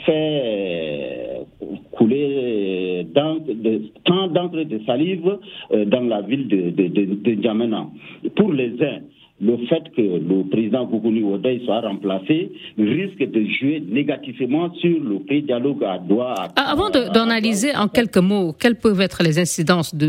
fait couler tant d'encre de salive euh, dans la ville de, de, de, Pour les uns, le fait que le président Gougouni Odei soit remplacé risque de jouer négativement sur le pré-dialogue à Doha. Ah, avant d'analyser en quelques mots quelles peuvent être les incidences de,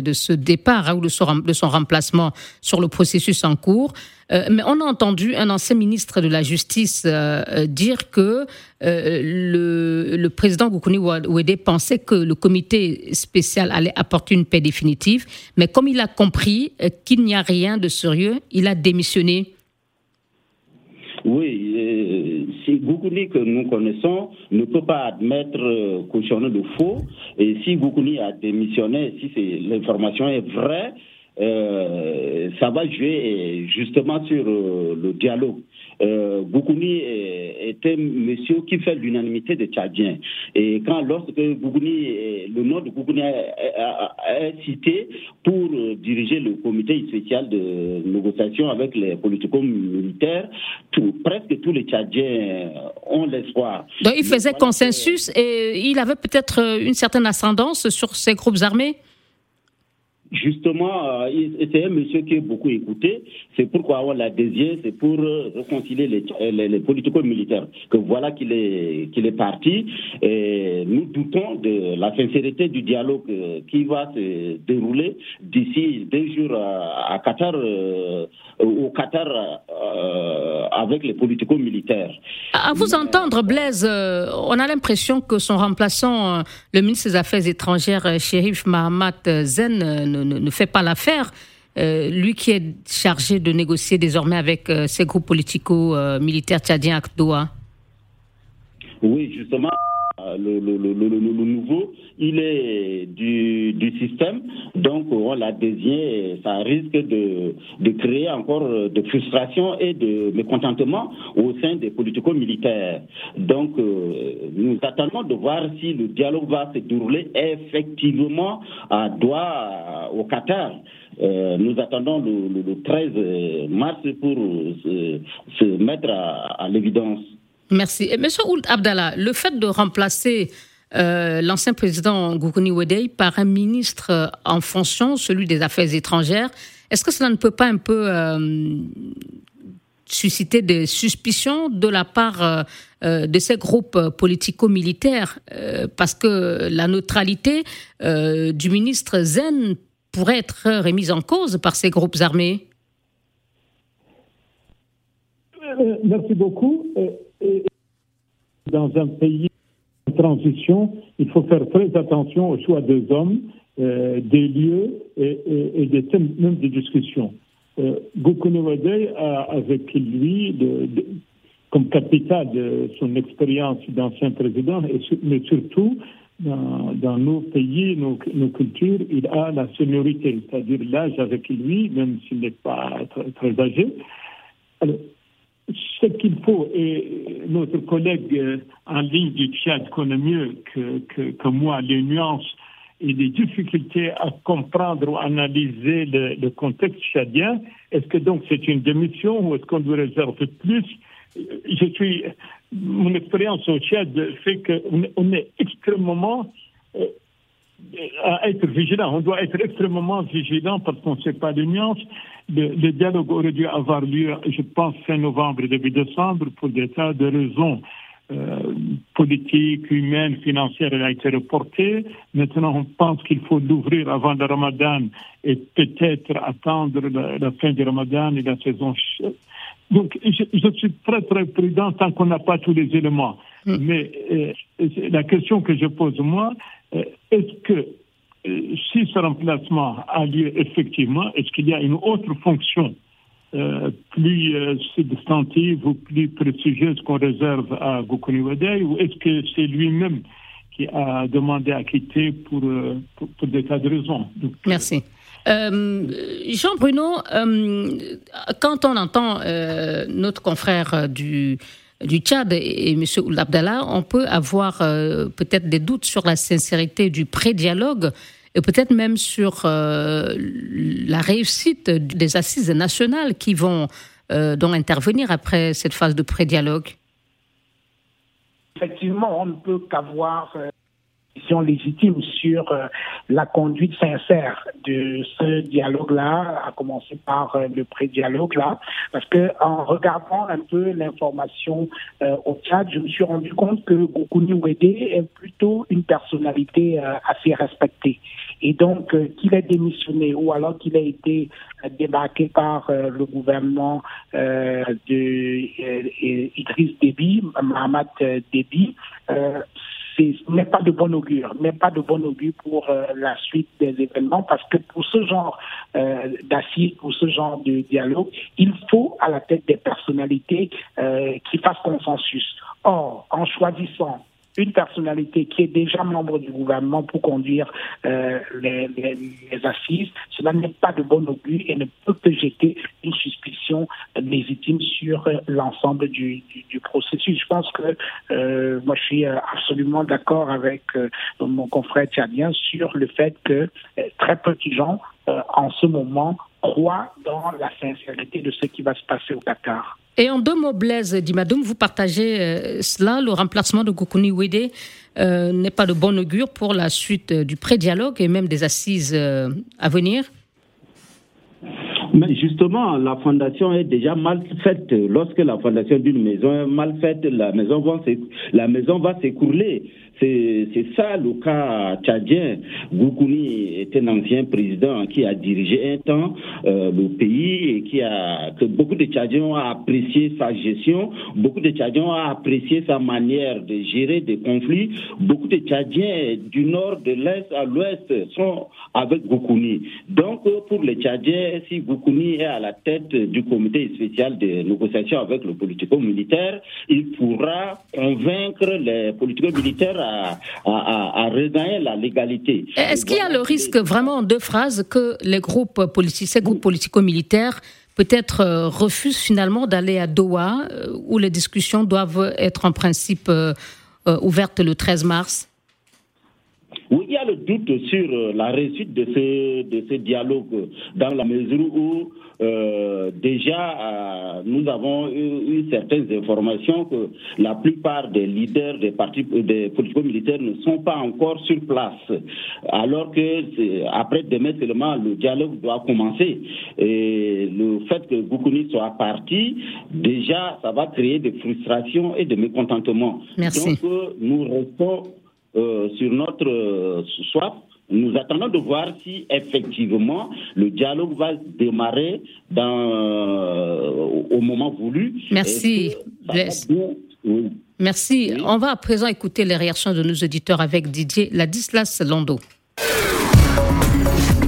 de ce départ hein, ou de de son remplacement sur le processus en cours, euh, mais on a entendu un ancien ministre de la Justice euh, euh, dire que le, président Goukouni Ouédé pensait que le comité spécial allait apporter une paix définitive, mais comme il a compris qu'il n'y a rien de sérieux, il a démissionné. Oui, si Goukouni que nous connaissons ne peut pas admettre cautionner le faux, et si Goukouni a démissionné, si l'information est vraie, euh, ça va jouer justement sur euh, le dialogue. Euh, Goukouni est, un monsieur qui fait l'unanimité des Tchadiens. Et quand lorsque le nom de Goukouni est cité pour diriger le comité spécial de négociation avec les politico militaires, presque tous les Tchadiens ont l'espoir. Donc il faisait consensus et il avait peut-être une certaine ascendance sur ces groupes armés? Justement, euh, c'est un monsieur qui est beaucoup écouté. C'est pourquoi on l'a désigné, c'est pour euh, réconcilier les, euh, les, les politico-militaires. Que voilà qu'il est, est parti. Et nous doutons de la sincérité du dialogue qui va se dérouler d'ici deux jours à, Qatar, au Qatar, avec les politico-militaires. À vous entendre, Blaise, on a l'impression que son remplaçant, le ministre des Affaires étrangères, Shérif Mahamat Zen, ne, fait pas l'affaire. lui qui est chargé de négocier désormais avec ces groupes politico-militaires tchadiens à Doha Oui, justement, le, le, nouveau, il est du, du, système, donc on l'a désigné, ça risque de, de, créer encore de frustration et de mécontentement au sein des politico-militaires. Donc euh, nous attendons de voir si le dialogue va se dérouler effectivement à Doha, au Qatar. Euh, nous attendons le, 13 mars pour se, se mettre à, à l'évidence. Merci. Monsieur Ould Abdallah, le fait de remplacer euh, l'ancien président Goukouni Wedei par un ministre en fonction, celui des Affaires étrangères, est-ce que cela ne peut pas un peu euh, susciter des suspicions de la part euh, de ces groupes politico-militaires? Parce que la neutralité du ministre Zen pourrait être remise en cause par ces groupes armés. Merci beaucoup dans un pays en transition, il faut faire très attention au choix des hommes, euh, des lieux et, des thèmes même de discussion. Euh, a avec lui, comme capital de son expérience d'ancien président, mais surtout dans, nos pays, nos, cultures, il a la seniorité, c'est-à-dire l'âge avec lui, même s'il n'est pas très, très âgé. Alors, ce qu'il faut, et notre collègue euh, en ligne du Tchad connaît mieux que, que, moi les nuances et les difficultés à comprendre ou analyser le, contexte tchadien. Est-ce que donc c'est une démission ou est-ce qu'on doit réserver plus? Je suis, mon expérience au Tchad fait qu'on on est extrêmement euh, à être vigilant. On doit être extrêmement vigilant parce qu'on ne sait pas les nuances. Le, dialogue aurait dû avoir lieu, je pense, fin novembre, début décembre, pour des tas de raisons euh, politiques, humaines, financières, elle a été reporté. Maintenant, on pense qu'il faut l'ouvrir avant le ramadan et peut-être attendre la, fin du ramadan et la saison. Donc, je, suis très, très prudent tant qu'on n'a pas tous les éléments. Mm. Mais euh, la question que je pose, moi, euh, est-ce que euh, si ce remplacement a lieu effectivement, est-ce qu'il y a une autre fonction plus substantive ou plus prestigieuse qu'on réserve à Gokuni Wadei ou est-ce que c'est lui-même qui a demandé à quitter pour, pour, des tas de raisons? Merci. Jean Bruno, quand on entend notre confrère du du Tchad et, M. Abdallah, on peut avoir euh, peut-être des doutes sur la sincérité du pré-dialogue et peut-être même sur euh, la réussite des assises nationales qui vont euh, donc intervenir après cette phase de pré-dialogue. Effectivement, on ne peut qu'avoir légitime sur euh, la conduite sincère de ce dialogue-là, à commencer par euh, le pré-dialogue-là, parce que en regardant un peu l'information euh, au Tchad, je me suis rendu compte que Goukouni Ouédé est plutôt une personnalité assez respectée. Et donc, qu'il ait démissionné ou alors qu'il ait été débarqué par le gouvernement de Idriss Déby, Mohamed Déby, n'est pas de bon augure, n'est pas de bon augure pour euh, la suite des événements parce que pour ce genre euh, d'assises, pour ce genre de dialogue, il faut à la tête des personnalités euh, qui fassent consensus. Or, en choisissant une personnalité qui est déjà membre du gouvernement pour conduire euh, les, assises, cela n'est pas de bon augure et ne peut que jeter une suspicion légitime sur l'ensemble du, processus. Je pense que euh, moi je suis absolument d'accord avec euh, mon confrère tchadien sur le fait que très peu de gens en ce moment croient dans la sincérité de ce qui va se passer au Qatar. Et en deux mots, Blaise Dimadoum, vous partagez euh, cela, le remplacement de Gokuni Wede euh, n'est pas de bon augure pour la suite euh, du pré-dialogue et même des assises à venir Mais justement, la fondation est déjà mal faite. Lorsque la fondation d'une maison est mal faite, la maison va s'écrouler. C'est ça le cas tchadien. Goukouni est un ancien président qui a dirigé un temps euh, le pays et qui a que beaucoup de Tchadiens ont apprécié sa gestion, beaucoup de Tchadiens ont apprécié sa manière de gérer des conflits. Beaucoup de Tchadiens du nord, de l'est à l'ouest sont avec Goukouni. Donc pour les Tchadiens, si Goukouni est à la tête du comité spécial de négociation avec le politico-militaire, il pourra convaincre les politico-militaires à, regagner la légalité. Est-ce qu'il y a le risque vraiment, deux phrases, que les groupes politiques, ces groupes politico-militaires peut-être euh, refusent finalement d'aller à Doha, euh, où les discussions doivent être en principe euh, ouvertes le 13 mars? Oui, il y a le doute sur la réussite de ce, de ce dialogue, dans la mesure où euh, déjà, euh, nous avons eu, certaines informations que la plupart des leaders des partis des politico-militaires ne sont pas encore sur place, alors que après demain seulement le dialogue doit commencer. Et le fait que Goukouni soit parti, déjà, ça va créer des frustrations et des mécontentements. Merci. Donc, euh, nous restons sur notre soif nous attendons de voir si effectivement le dialogue va démarrer dans, euh, au moment voulu. Merci. Merci. On va à présent écouter les réactions de nos auditeurs avec Didier Ladislas Lando.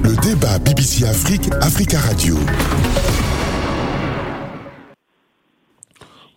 Le débat BBC Afrique, Africa Radio.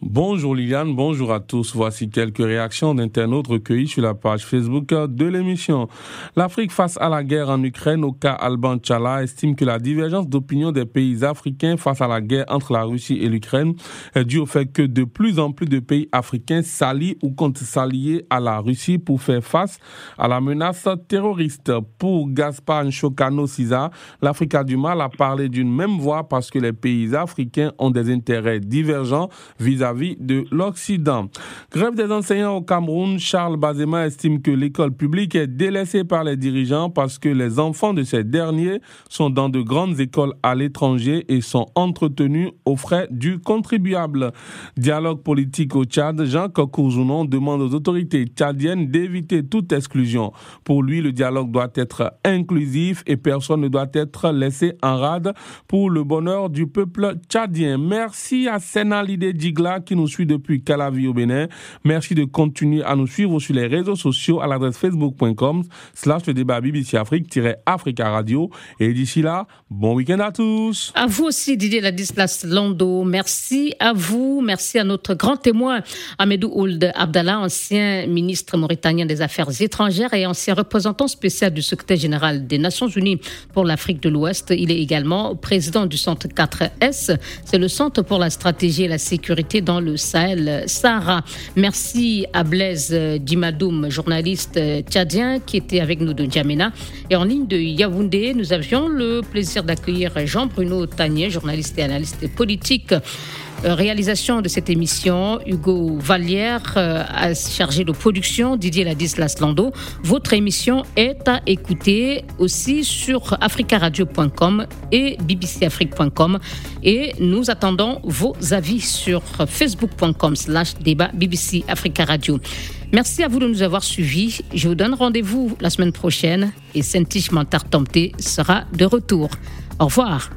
Bonjour Liliane, bonjour à tous. Voici quelques réactions d'internautes recueillies sur la page Facebook de l'émission. L'Afrique face à la guerre en Ukraine, au cas Alban Tchala, estime que la divergence d'opinion des pays africains face à la guerre entre la Russie et l'Ukraine est due au fait que de plus en plus de pays africains s'allient ou comptent s'allier à la Russie pour faire face à la menace terroriste. Pour Gaspar Nchokano Siza, l'Afrique a du mal à parler d'une même voix parce que les pays africains ont des intérêts divergents vis-à-vis vis de l'Occident. Grève des enseignants au Cameroun, Charles Bazema estime que l'école publique est délaissée par les dirigeants parce que les enfants de ces derniers sont dans de grandes écoles à l'étranger et sont entretenus aux frais du contribuable. Dialogue politique au Tchad, Jean Kokouzounon demande aux autorités tchadiennes d'éviter toute exclusion. Pour lui, le dialogue doit être inclusif et personne ne doit être laissé en rade pour le bonheur du peuple tchadien. Merci à Senalide Digla qui nous suit depuis Calavi au Bénin. Merci de continuer à nous suivre sur les réseaux sociaux à l'adresse facebook.com slash le débat BBC Afrique-Africa Radio. Et d'ici là, bon week-end à tous. À vous aussi, Didier Ladislas Lando. Merci à vous. Merci à notre grand témoin, Ahmedou Ould Abdallah, ancien ministre mauritanien des Affaires étrangères et ancien représentant spécial du secrétaire général des Nations Unies pour l'Afrique de l'Ouest. Il est également président du Centre 4S. C'est le Centre pour la stratégie et la sécurité dans le Sahel Sahara. Merci à Blaise Dimadoum, journaliste tchadien qui était avec nous de N'Djamena. Et en ligne de Yaoundé, nous avions le plaisir d'accueillir Jean-Bruno Tanier, journaliste et analyste politique. Euh, réalisation de cette émission, Hugo Vallière euh, a chargé de production, Didier Ladislas Lando. Votre émission est à écouter aussi sur africaradio.com et bbcafrique.com. Et nous attendons vos avis sur facebook.com slash débat BBC Africa Radio. Merci à vous de nous avoir suivis. Je vous donne rendez-vous la semaine prochaine et Saint-Tiche Mantar sera de retour. Au revoir.